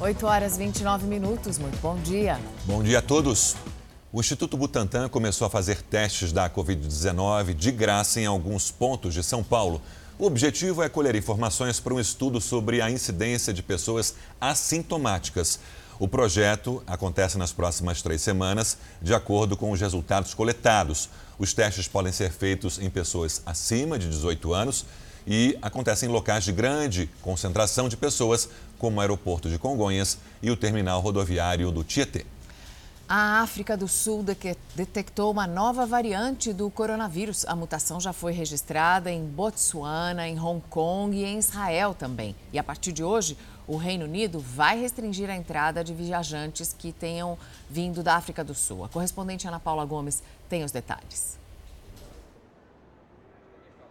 8 horas 29 minutos. Muito bom dia. Bom dia a todos. O Instituto Butantan começou a fazer testes da Covid-19 de graça em alguns pontos de São Paulo. O objetivo é colher informações para um estudo sobre a incidência de pessoas assintomáticas. O projeto acontece nas próximas três semanas, de acordo com os resultados coletados. Os testes podem ser feitos em pessoas acima de 18 anos e acontecem em locais de grande concentração de pessoas, como o aeroporto de Congonhas e o terminal rodoviário do Tietê. A África do Sul detectou uma nova variante do coronavírus. A mutação já foi registrada em Botsuana, em Hong Kong e em Israel também. E a partir de hoje, o Reino Unido vai restringir a entrada de viajantes que tenham vindo da África do Sul. A correspondente Ana Paula Gomes tem os detalhes.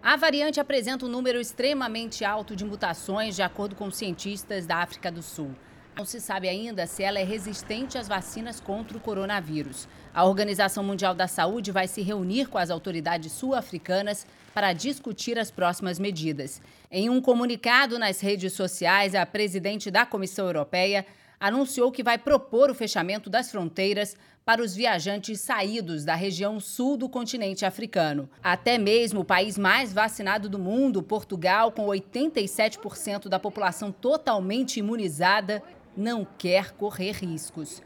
A variante apresenta um número extremamente alto de mutações, de acordo com cientistas da África do Sul. Não se sabe ainda se ela é resistente às vacinas contra o coronavírus. A Organização Mundial da Saúde vai se reunir com as autoridades sul-africanas para discutir as próximas medidas. Em um comunicado nas redes sociais, a presidente da Comissão Europeia anunciou que vai propor o fechamento das fronteiras para os viajantes saídos da região sul do continente africano. Até mesmo o país mais vacinado do mundo, Portugal, com 87% da população totalmente imunizada, não quer correr riscos.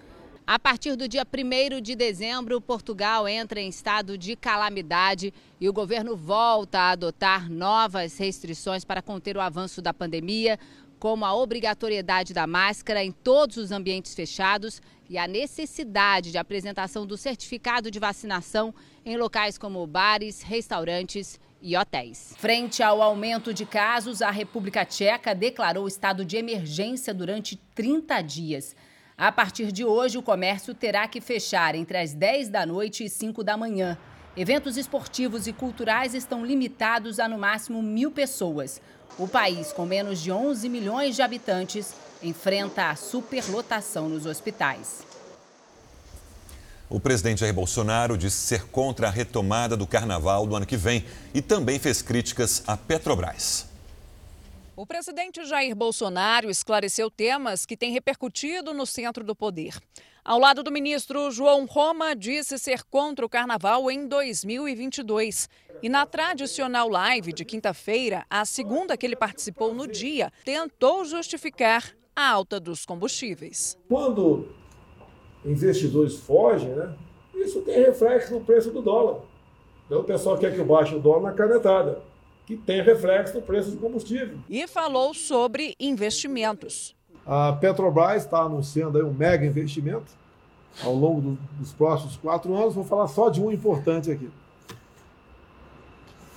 A partir do dia 1 de dezembro, Portugal entra em estado de calamidade e o governo volta a adotar novas restrições para conter o avanço da pandemia, como a obrigatoriedade da máscara em todos os ambientes fechados e a necessidade de apresentação do certificado de vacinação em locais como bares, restaurantes e hotéis. Frente ao aumento de casos, a República Tcheca declarou estado de emergência durante 30 dias. A partir de hoje, o comércio terá que fechar entre as 10 da noite e 5 da manhã. Eventos esportivos e culturais estão limitados a no máximo mil pessoas. O país, com menos de 11 milhões de habitantes, enfrenta a superlotação nos hospitais. O presidente Jair Bolsonaro disse ser contra a retomada do carnaval do ano que vem e também fez críticas à Petrobras. O presidente Jair Bolsonaro esclareceu temas que têm repercutido no centro do poder. Ao lado do ministro João Roma, disse ser contra o carnaval em 2022. E na tradicional live de quinta-feira, a segunda que ele participou no dia, tentou justificar a alta dos combustíveis. Quando investidores fogem, né, isso tem reflexo no preço do dólar. Então o pessoal quer que eu baixe o dólar na canetada que tem reflexo no preço do combustível. E falou sobre investimentos. A Petrobras está anunciando aí um mega investimento ao longo do, dos próximos quatro anos. Vou falar só de um importante aqui.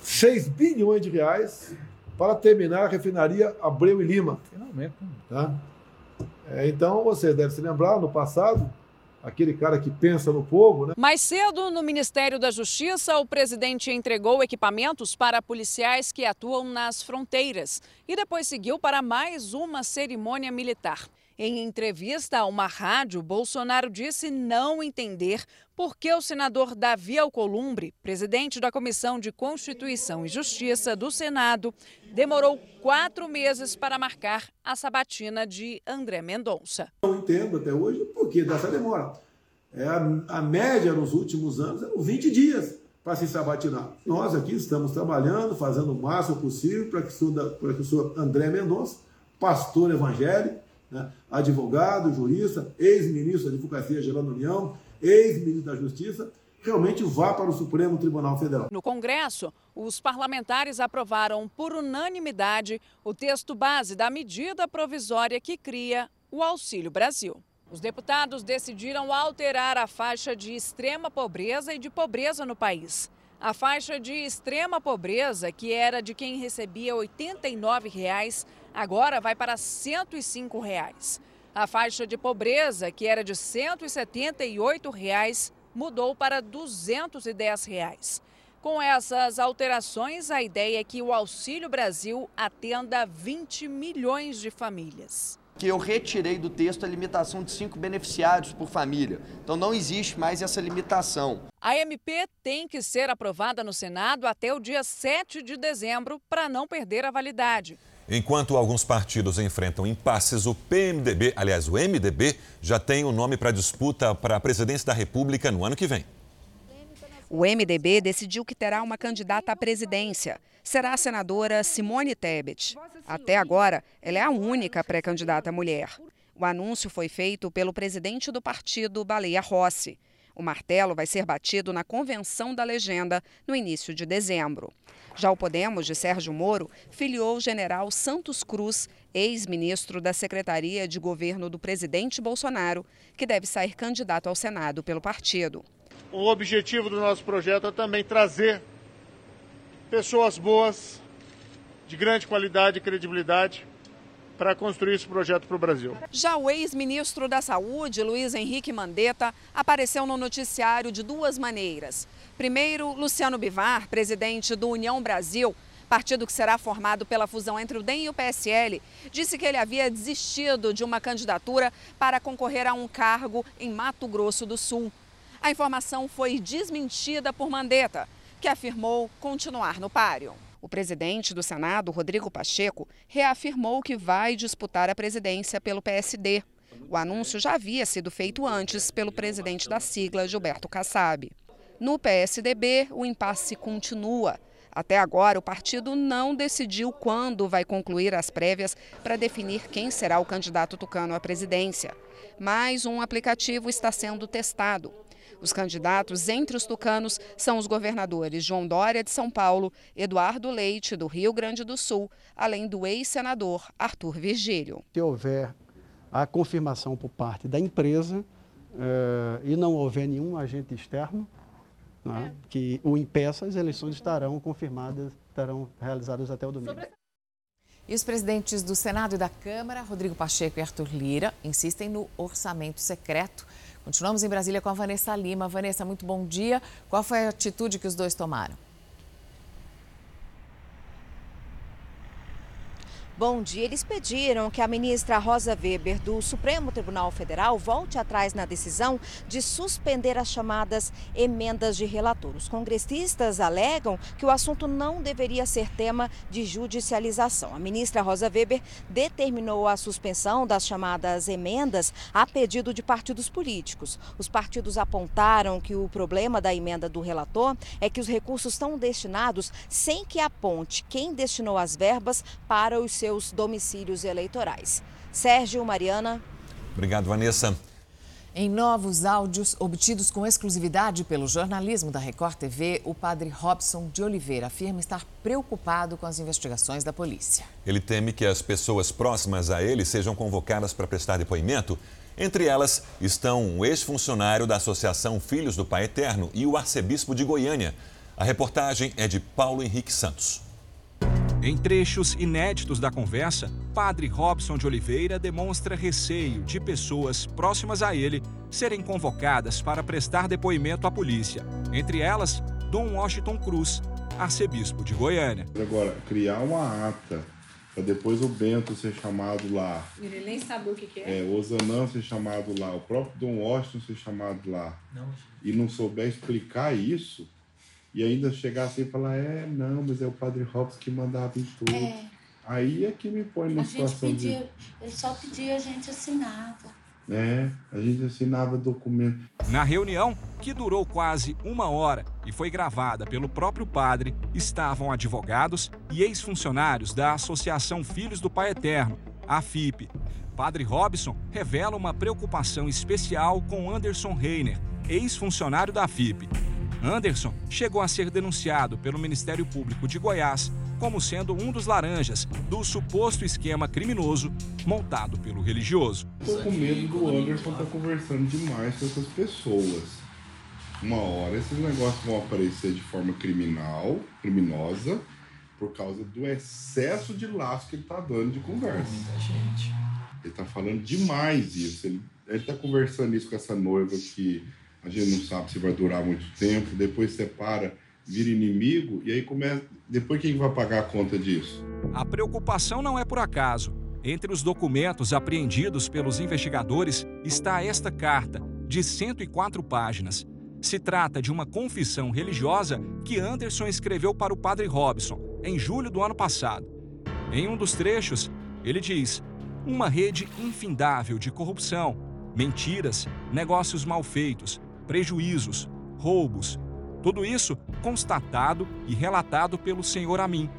6 bilhões de reais para terminar a refinaria Abreu e Lima. Finalmente. Tá? É, então, você deve se lembrar, no passado, aquele cara que pensa no povo, né? Mais cedo, no Ministério da Justiça, o presidente entregou equipamentos para policiais que atuam nas fronteiras e depois seguiu para mais uma cerimônia militar. Em entrevista a uma rádio, Bolsonaro disse não entender por que o senador Davi Alcolumbre, presidente da Comissão de Constituição e Justiça do Senado, demorou quatro meses para marcar a sabatina de André Mendonça. Não entendo até hoje por que dessa demora. É, a, a média nos últimos anos é 20 dias para se sabatinar. Nós aqui estamos trabalhando, fazendo o máximo possível para que, para que o senhor André Mendonça, pastor evangélico, né, advogado, jurista, ex-ministro da Advocacia Geral da União, ex-ministro da Justiça, realmente vá para o Supremo Tribunal Federal. No Congresso, os parlamentares aprovaram por unanimidade o texto base da medida provisória que cria o Auxílio Brasil. Os deputados decidiram alterar a faixa de extrema pobreza e de pobreza no país. A faixa de extrema pobreza, que era de quem recebia 89 reais, agora vai para 105 reais. A faixa de pobreza, que era de 178 reais, mudou para 210 reais. Com essas alterações, a ideia é que o Auxílio Brasil atenda 20 milhões de famílias que eu retirei do texto a limitação de cinco beneficiários por família. Então não existe mais essa limitação. A MP tem que ser aprovada no Senado até o dia 7 de dezembro para não perder a validade. Enquanto alguns partidos enfrentam impasses, o PMDB, aliás, o MDB, já tem o um nome para disputa para a presidência da República no ano que vem. O MDB decidiu que terá uma candidata à presidência. Será a senadora Simone Tebet. Até agora, ela é a única pré-candidata mulher. O anúncio foi feito pelo presidente do partido, Baleia Rossi. O martelo vai ser batido na convenção da legenda no início de dezembro. Já o Podemos, de Sérgio Moro, filiou o general Santos Cruz, ex-ministro da Secretaria de Governo do presidente Bolsonaro, que deve sair candidato ao Senado pelo partido. O objetivo do nosso projeto é também trazer pessoas boas, de grande qualidade e credibilidade, para construir esse projeto para o Brasil. Já o ex-ministro da Saúde, Luiz Henrique Mandetta, apareceu no noticiário de duas maneiras. Primeiro, Luciano Bivar, presidente do União Brasil, partido que será formado pela fusão entre o DEM e o PSL, disse que ele havia desistido de uma candidatura para concorrer a um cargo em Mato Grosso do Sul. A informação foi desmentida por Mandetta, que afirmou continuar no páreo. O presidente do Senado, Rodrigo Pacheco, reafirmou que vai disputar a presidência pelo PSD. O anúncio já havia sido feito antes pelo presidente da sigla, Gilberto Kassab. No PSDB, o impasse continua. Até agora, o partido não decidiu quando vai concluir as prévias para definir quem será o candidato tucano à presidência. Mas um aplicativo está sendo testado. Os candidatos entre os tucanos são os governadores João Dória, de São Paulo, Eduardo Leite, do Rio Grande do Sul, além do ex-senador Arthur Virgílio. Se houver a confirmação por parte da empresa eh, e não houver nenhum agente externo né, que o impeça, as eleições estarão confirmadas, estarão realizadas até o domingo. E os presidentes do Senado e da Câmara, Rodrigo Pacheco e Arthur Lira, insistem no orçamento secreto Continuamos em Brasília com a Vanessa Lima. Vanessa, muito bom dia. Qual foi a atitude que os dois tomaram? Bom dia. Eles pediram que a ministra Rosa Weber, do Supremo Tribunal Federal, volte atrás na decisão de suspender as chamadas emendas de relator. Os congressistas alegam que o assunto não deveria ser tema de judicialização. A ministra Rosa Weber determinou a suspensão das chamadas emendas a pedido de partidos políticos. Os partidos apontaram que o problema da emenda do relator é que os recursos estão destinados sem que aponte quem destinou as verbas para os seus seus domicílios eleitorais. Sérgio, Mariana. Obrigado, Vanessa. Em novos áudios obtidos com exclusividade pelo jornalismo da Record TV, o padre Robson de Oliveira afirma estar preocupado com as investigações da polícia. Ele teme que as pessoas próximas a ele sejam convocadas para prestar depoimento. Entre elas estão o ex-funcionário da Associação Filhos do Pai Eterno e o arcebispo de Goiânia. A reportagem é de Paulo Henrique Santos. Em trechos inéditos da conversa, Padre Robson de Oliveira demonstra receio de pessoas próximas a ele serem convocadas para prestar depoimento à polícia. Entre elas, Dom Washington Cruz, arcebispo de Goiânia. Agora, criar uma ata para depois o Bento ser chamado lá. Ele nem sabe o que, que é. É, o Zanã ser chamado lá, o próprio Dom Washington ser chamado lá. Não. E não souber explicar isso, e ainda chegar assim e falar, é, não, mas é o Padre Robson que mandava em tudo. É. Aí é que me põe na a situação gente pedia, de... Ele só pedia, a gente assinava. É, a gente assinava documento. Na reunião, que durou quase uma hora e foi gravada pelo próprio padre, estavam advogados e ex-funcionários da Associação Filhos do Pai Eterno, a FIP. Padre Robson revela uma preocupação especial com Anderson Reiner, ex-funcionário da FIP. Anderson chegou a ser denunciado pelo Ministério Público de Goiás como sendo um dos laranjas do suposto esquema criminoso montado pelo religioso. Estou com medo do Anderson estar tá conversando demais com essas pessoas. Uma hora esses negócios vão aparecer de forma criminal, criminosa, por causa do excesso de laço que ele está dando de conversa. Ele está falando demais isso. Ele está conversando isso com essa noiva que a gente não sabe se vai durar muito tempo, depois separa, vira inimigo, e aí começa. Depois quem vai pagar a conta disso? A preocupação não é por acaso. Entre os documentos apreendidos pelos investigadores está esta carta, de 104 páginas. Se trata de uma confissão religiosa que Anderson escreveu para o padre Robson, em julho do ano passado. Em um dos trechos, ele diz: uma rede infindável de corrupção, mentiras, negócios mal feitos, prejuízos, roubos. Tudo isso constatado e relatado pelo senhor a mim.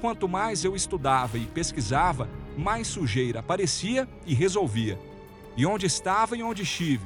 Quanto mais eu estudava e pesquisava, mais sujeira aparecia e resolvia. E onde estava e onde estive?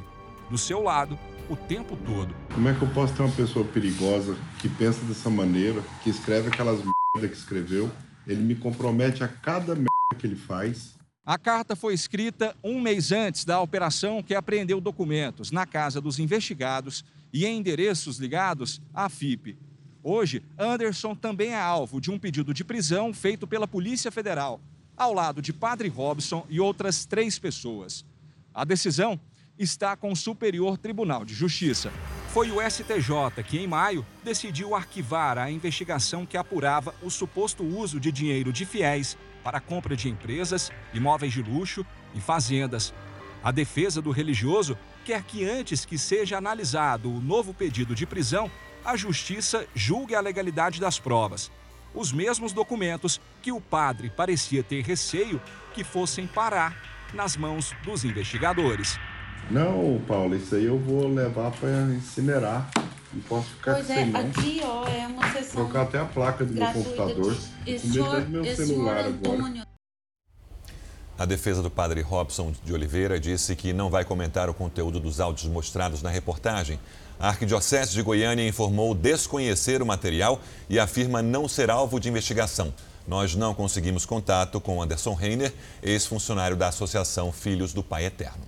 Do seu lado, o tempo todo. Como é que eu posso ter uma pessoa perigosa que pensa dessa maneira, que escreve aquelas merda que escreveu? Ele me compromete a cada merda que ele faz. A carta foi escrita um mês antes da operação que apreendeu documentos na casa dos investigados e em endereços ligados à FIP. Hoje, Anderson também é alvo de um pedido de prisão feito pela Polícia Federal, ao lado de Padre Robson e outras três pessoas. A decisão está com o Superior Tribunal de Justiça. Foi o STJ que, em maio, decidiu arquivar a investigação que apurava o suposto uso de dinheiro de fiéis para a compra de empresas, imóveis de luxo e fazendas. A defesa do religioso quer que, antes que seja analisado o novo pedido de prisão, a Justiça julgue a legalidade das provas. Os mesmos documentos que o padre parecia ter receio que fossem parar nas mãos dos investigadores. Não, Paulo, isso aí eu vou levar para incinerar. Não posso ficar pois sem é, não. aqui ó, é uma sessão. Trocar até a placa do meu computador. Esse Com medo do meu celular agora. A defesa do padre Robson de Oliveira disse que não vai comentar o conteúdo dos áudios mostrados na reportagem. A Arquidiocese de Goiânia informou desconhecer o material e afirma não ser alvo de investigação. Nós não conseguimos contato com Anderson Reiner, ex-funcionário da Associação Filhos do Pai Eterno.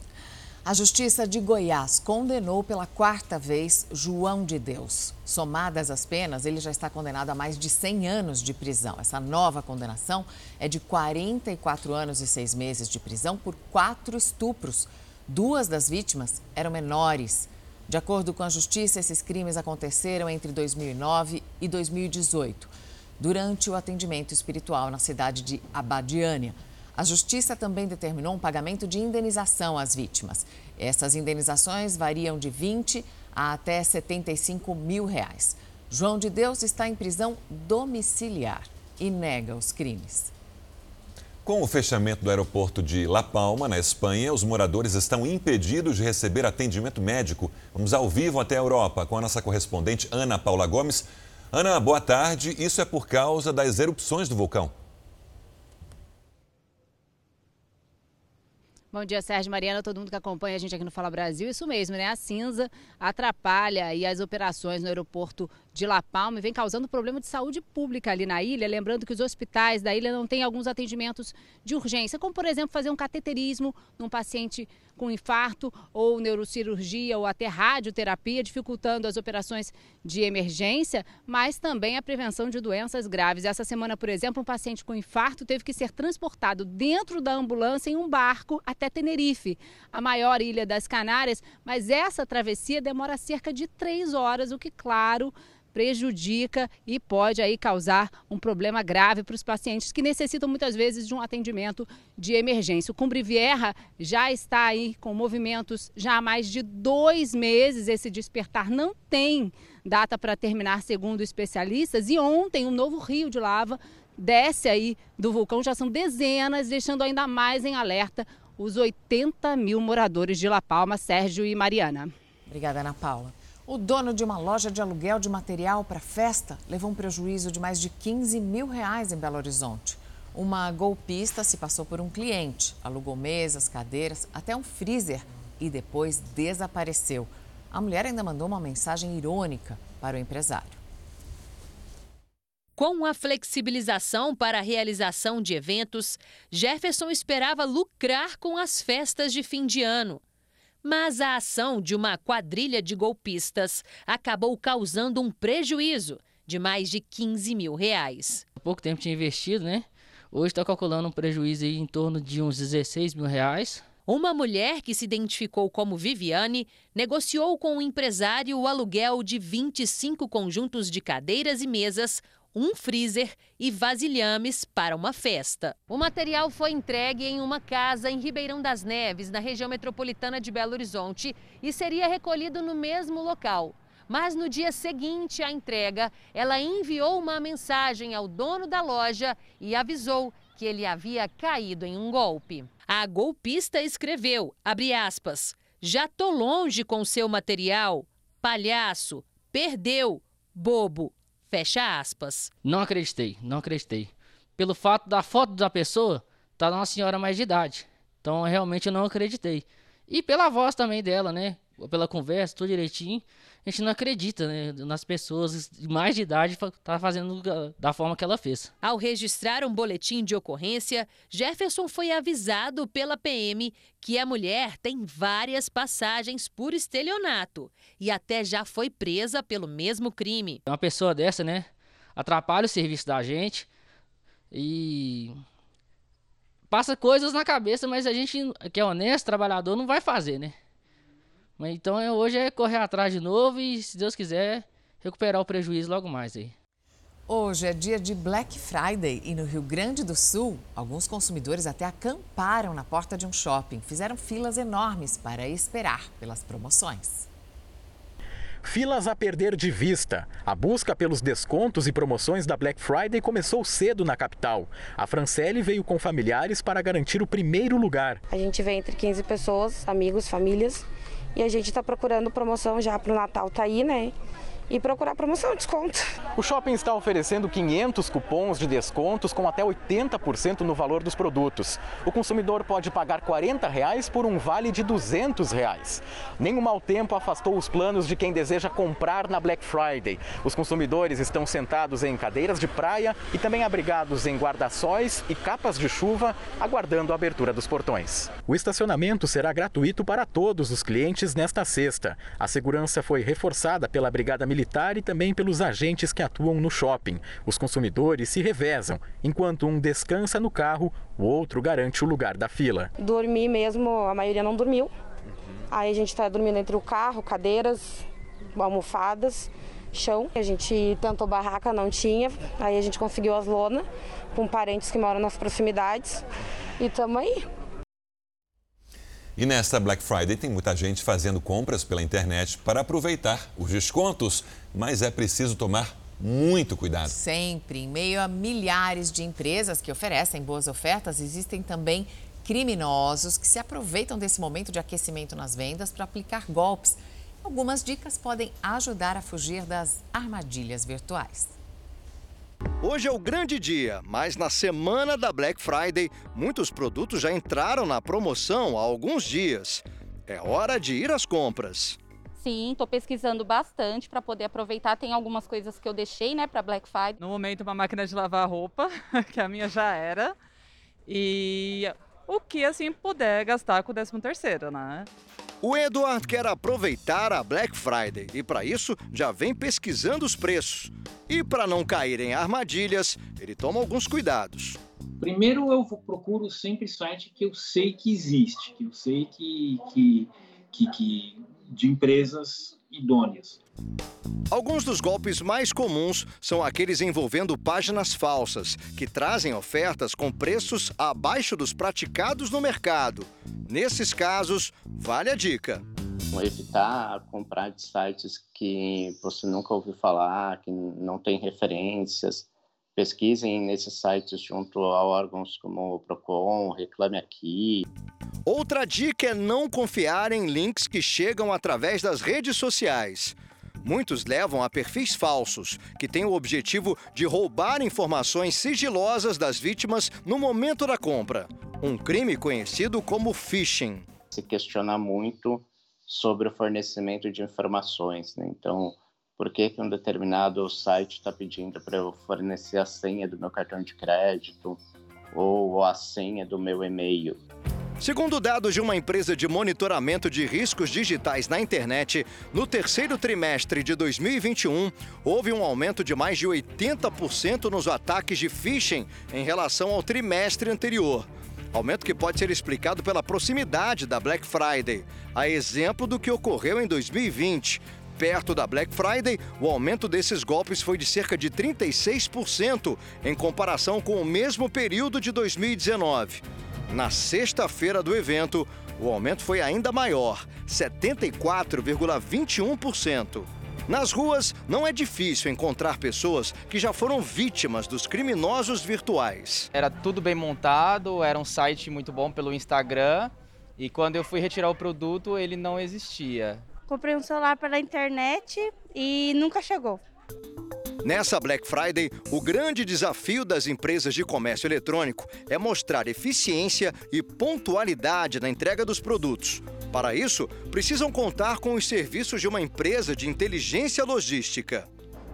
A Justiça de Goiás condenou pela quarta vez João de Deus. Somadas as penas, ele já está condenado a mais de 100 anos de prisão. Essa nova condenação é de 44 anos e 6 meses de prisão por quatro estupros. Duas das vítimas eram menores. De acordo com a Justiça, esses crimes aconteceram entre 2009 e 2018, durante o atendimento espiritual na cidade de Abadiânia. A Justiça também determinou um pagamento de indenização às vítimas. Essas indenizações variam de 20 a até 75 mil reais. João de Deus está em prisão domiciliar e nega os crimes. Com o fechamento do aeroporto de La Palma, na Espanha, os moradores estão impedidos de receber atendimento médico. Vamos ao vivo até a Europa com a nossa correspondente Ana Paula Gomes. Ana, boa tarde. Isso é por causa das erupções do vulcão. Bom dia, Sérgio Mariana, todo mundo que acompanha a gente aqui no Fala Brasil. Isso mesmo, né? A cinza atrapalha aí as operações no aeroporto de La Palma e vem causando problema de saúde pública ali na ilha. Lembrando que os hospitais da ilha não têm alguns atendimentos de urgência, como por exemplo fazer um cateterismo num paciente com infarto ou neurocirurgia ou até radioterapia, dificultando as operações de emergência, mas também a prevenção de doenças graves. Essa semana, por exemplo, um paciente com infarto teve que ser transportado dentro da ambulância em um barco até Tenerife, a maior ilha das Canárias, mas essa travessia demora cerca de três horas, o que, claro, prejudica e pode aí causar um problema grave para os pacientes que necessitam muitas vezes de um atendimento de emergência. O Cumbre Vieja já está aí com movimentos já há mais de dois meses. Esse despertar não tem data para terminar, segundo especialistas. E ontem um novo rio de lava desce aí do vulcão. Já são dezenas, deixando ainda mais em alerta os 80 mil moradores de La Palma, Sérgio e Mariana. Obrigada, Ana Paula. O dono de uma loja de aluguel de material para festa levou um prejuízo de mais de 15 mil reais em Belo Horizonte. Uma golpista se passou por um cliente, alugou mesas, cadeiras, até um freezer e depois desapareceu. A mulher ainda mandou uma mensagem irônica para o empresário. Com a flexibilização para a realização de eventos, Jefferson esperava lucrar com as festas de fim de ano. Mas a ação de uma quadrilha de golpistas acabou causando um prejuízo de mais de 15 mil reais. Há pouco tempo tinha investido, né? Hoje está calculando um prejuízo em torno de uns 16 mil reais. Uma mulher que se identificou como Viviane negociou com o empresário o aluguel de 25 conjuntos de cadeiras e mesas, um freezer e vasilhames para uma festa. O material foi entregue em uma casa em Ribeirão das Neves, na região metropolitana de Belo Horizonte, e seria recolhido no mesmo local. Mas no dia seguinte à entrega, ela enviou uma mensagem ao dono da loja e avisou que ele havia caído em um golpe. A golpista escreveu, aspas, já tô longe com seu material, palhaço, perdeu, bobo, fecha aspas. Não acreditei, não acreditei. Pelo fato da foto da pessoa, tá uma senhora mais de idade. Então, realmente eu não acreditei. E pela voz também dela, né? Pela conversa, tudo direitinho a gente não acredita né, nas pessoas de mais de idade tá fazendo da forma que ela fez. Ao registrar um boletim de ocorrência, Jefferson foi avisado pela PM que a mulher tem várias passagens por estelionato e até já foi presa pelo mesmo crime. Uma pessoa dessa, né, atrapalha o serviço da gente e passa coisas na cabeça, mas a gente que é honesto, trabalhador, não vai fazer, né? Mas então hoje é correr atrás de novo e, se Deus quiser, recuperar o prejuízo logo mais aí. Hoje é dia de Black Friday e no Rio Grande do Sul, alguns consumidores até acamparam na porta de um shopping. Fizeram filas enormes para esperar pelas promoções. Filas a perder de vista. A busca pelos descontos e promoções da Black Friday começou cedo na capital. A Francelle veio com familiares para garantir o primeiro lugar. A gente vem entre 15 pessoas, amigos, famílias, e a gente está procurando promoção já para o Natal, tá aí, né? E procurar promoção, desconto. O shopping está oferecendo 500 cupons de descontos com até 80% no valor dos produtos. O consumidor pode pagar 40 reais por um vale de 200 reais. Nem o mau tempo afastou os planos de quem deseja comprar na Black Friday. Os consumidores estão sentados em cadeiras de praia e também abrigados em guarda-sóis e capas de chuva, aguardando a abertura dos portões. O estacionamento será gratuito para todos os clientes nesta sexta. A segurança foi reforçada pela Brigada Militar e também pelos agentes que atuam no shopping. Os consumidores se revezam. Enquanto um descansa no carro, o outro garante o lugar da fila. Dormir mesmo, a maioria não dormiu. Aí a gente está dormindo entre o carro, cadeiras, almofadas, chão. A gente tentou barraca, não tinha. Aí a gente conseguiu as lonas com parentes que moram nas proximidades. E estamos aí. E nesta Black Friday tem muita gente fazendo compras pela internet para aproveitar os descontos, mas é preciso tomar muito cuidado. Sempre. Em meio a milhares de empresas que oferecem boas ofertas, existem também criminosos que se aproveitam desse momento de aquecimento nas vendas para aplicar golpes. Algumas dicas podem ajudar a fugir das armadilhas virtuais. Hoje é o grande dia, mas na semana da Black Friday, muitos produtos já entraram na promoção há alguns dias. É hora de ir às compras. Sim, estou pesquisando bastante para poder aproveitar. Tem algumas coisas que eu deixei, né, para Black Friday. No momento, uma máquina de lavar roupa, que a minha já era. E o que assim puder gastar com o 13 terceiro, né? O Eduard quer aproveitar a Black Friday e, para isso, já vem pesquisando os preços. E, para não cair em armadilhas, ele toma alguns cuidados. Primeiro, eu procuro sempre site que eu sei que existe, que eu sei que, que, que, que de empresas idôneas. Alguns dos golpes mais comuns são aqueles envolvendo páginas falsas, que trazem ofertas com preços abaixo dos praticados no mercado. Nesses casos, vale a dica. Evitar comprar de sites que você nunca ouviu falar, que não tem referências. Pesquisem nesses sites junto a órgãos como o Procon, Reclame Aqui. Outra dica é não confiar em links que chegam através das redes sociais. Muitos levam a perfis falsos, que têm o objetivo de roubar informações sigilosas das vítimas no momento da compra. Um crime conhecido como phishing. Se questiona muito sobre o fornecimento de informações. Né? Então, por que, que um determinado site está pedindo para eu fornecer a senha do meu cartão de crédito ou a senha do meu e-mail? Segundo dados de uma empresa de monitoramento de riscos digitais na internet, no terceiro trimestre de 2021, houve um aumento de mais de 80% nos ataques de phishing em relação ao trimestre anterior. Aumento que pode ser explicado pela proximidade da Black Friday, a exemplo do que ocorreu em 2020. Perto da Black Friday, o aumento desses golpes foi de cerca de 36% em comparação com o mesmo período de 2019. Na sexta-feira do evento, o aumento foi ainda maior, 74,21%. Nas ruas, não é difícil encontrar pessoas que já foram vítimas dos criminosos virtuais. Era tudo bem montado, era um site muito bom pelo Instagram e quando eu fui retirar o produto, ele não existia. Comprei um celular pela internet e nunca chegou. Nessa Black Friday, o grande desafio das empresas de comércio eletrônico é mostrar eficiência e pontualidade na entrega dos produtos. Para isso, precisam contar com os serviços de uma empresa de inteligência logística.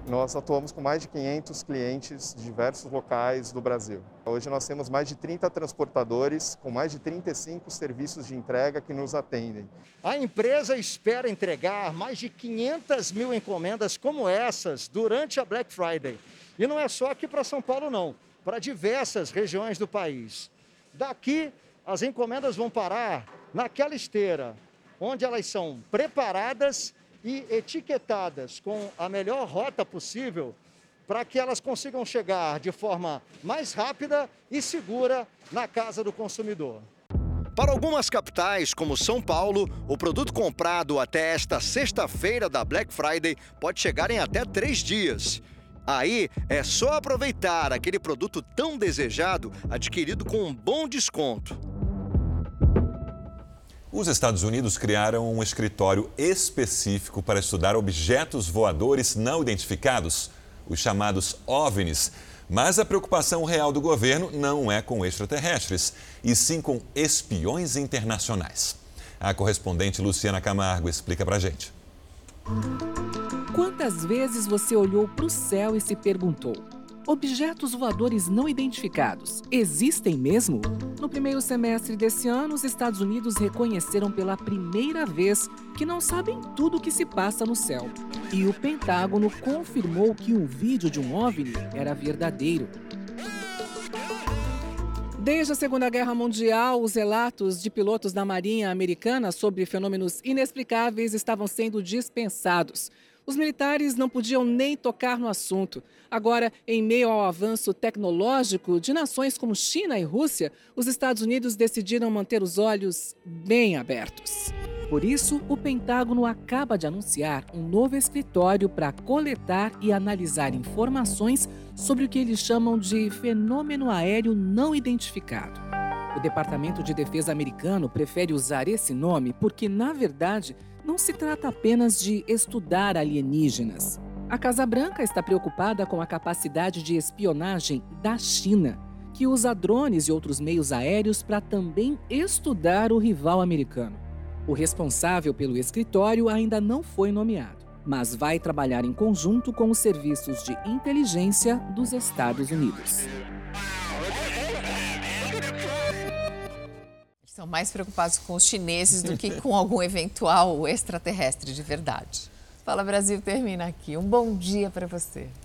Nós atuamos com mais de 500 clientes de diversos locais do Brasil. Hoje nós temos mais de 30 transportadores com mais de 35 serviços de entrega que nos atendem. A empresa espera entregar mais de 500 mil encomendas como essas durante a Black Friday. E não é só aqui para São Paulo, não, para diversas regiões do país. Daqui, as encomendas vão parar naquela esteira, onde elas são preparadas e etiquetadas com a melhor rota possível para que elas consigam chegar de forma mais rápida e segura na casa do consumidor. Para algumas capitais, como São Paulo, o produto comprado até esta sexta-feira da Black Friday pode chegar em até três dias. Aí é só aproveitar aquele produto tão desejado adquirido com um bom desconto. Os Estados Unidos criaram um escritório específico para estudar objetos voadores não identificados, os chamados OVNIs. Mas a preocupação real do governo não é com extraterrestres, e sim com espiões internacionais. A correspondente Luciana Camargo explica pra gente. Quantas vezes você olhou para o céu e se perguntou: Objetos voadores não identificados existem mesmo? No primeiro semestre desse ano, os Estados Unidos reconheceram pela primeira vez que não sabem tudo o que se passa no céu. E o Pentágono confirmou que um vídeo de um OVNI era verdadeiro. Desde a Segunda Guerra Mundial, os relatos de pilotos da Marinha Americana sobre fenômenos inexplicáveis estavam sendo dispensados. Os militares não podiam nem tocar no assunto. Agora, em meio ao avanço tecnológico de nações como China e Rússia, os Estados Unidos decidiram manter os olhos bem abertos. Por isso, o Pentágono acaba de anunciar um novo escritório para coletar e analisar informações sobre o que eles chamam de fenômeno aéreo não identificado. O Departamento de Defesa americano prefere usar esse nome porque, na verdade, não se trata apenas de estudar alienígenas. A Casa Branca está preocupada com a capacidade de espionagem da China, que usa drones e outros meios aéreos para também estudar o rival americano. O responsável pelo escritório ainda não foi nomeado, mas vai trabalhar em conjunto com os serviços de inteligência dos Estados Unidos. Estão mais preocupados com os chineses do que com algum eventual extraterrestre de verdade. Fala Brasil termina aqui. Um bom dia para você.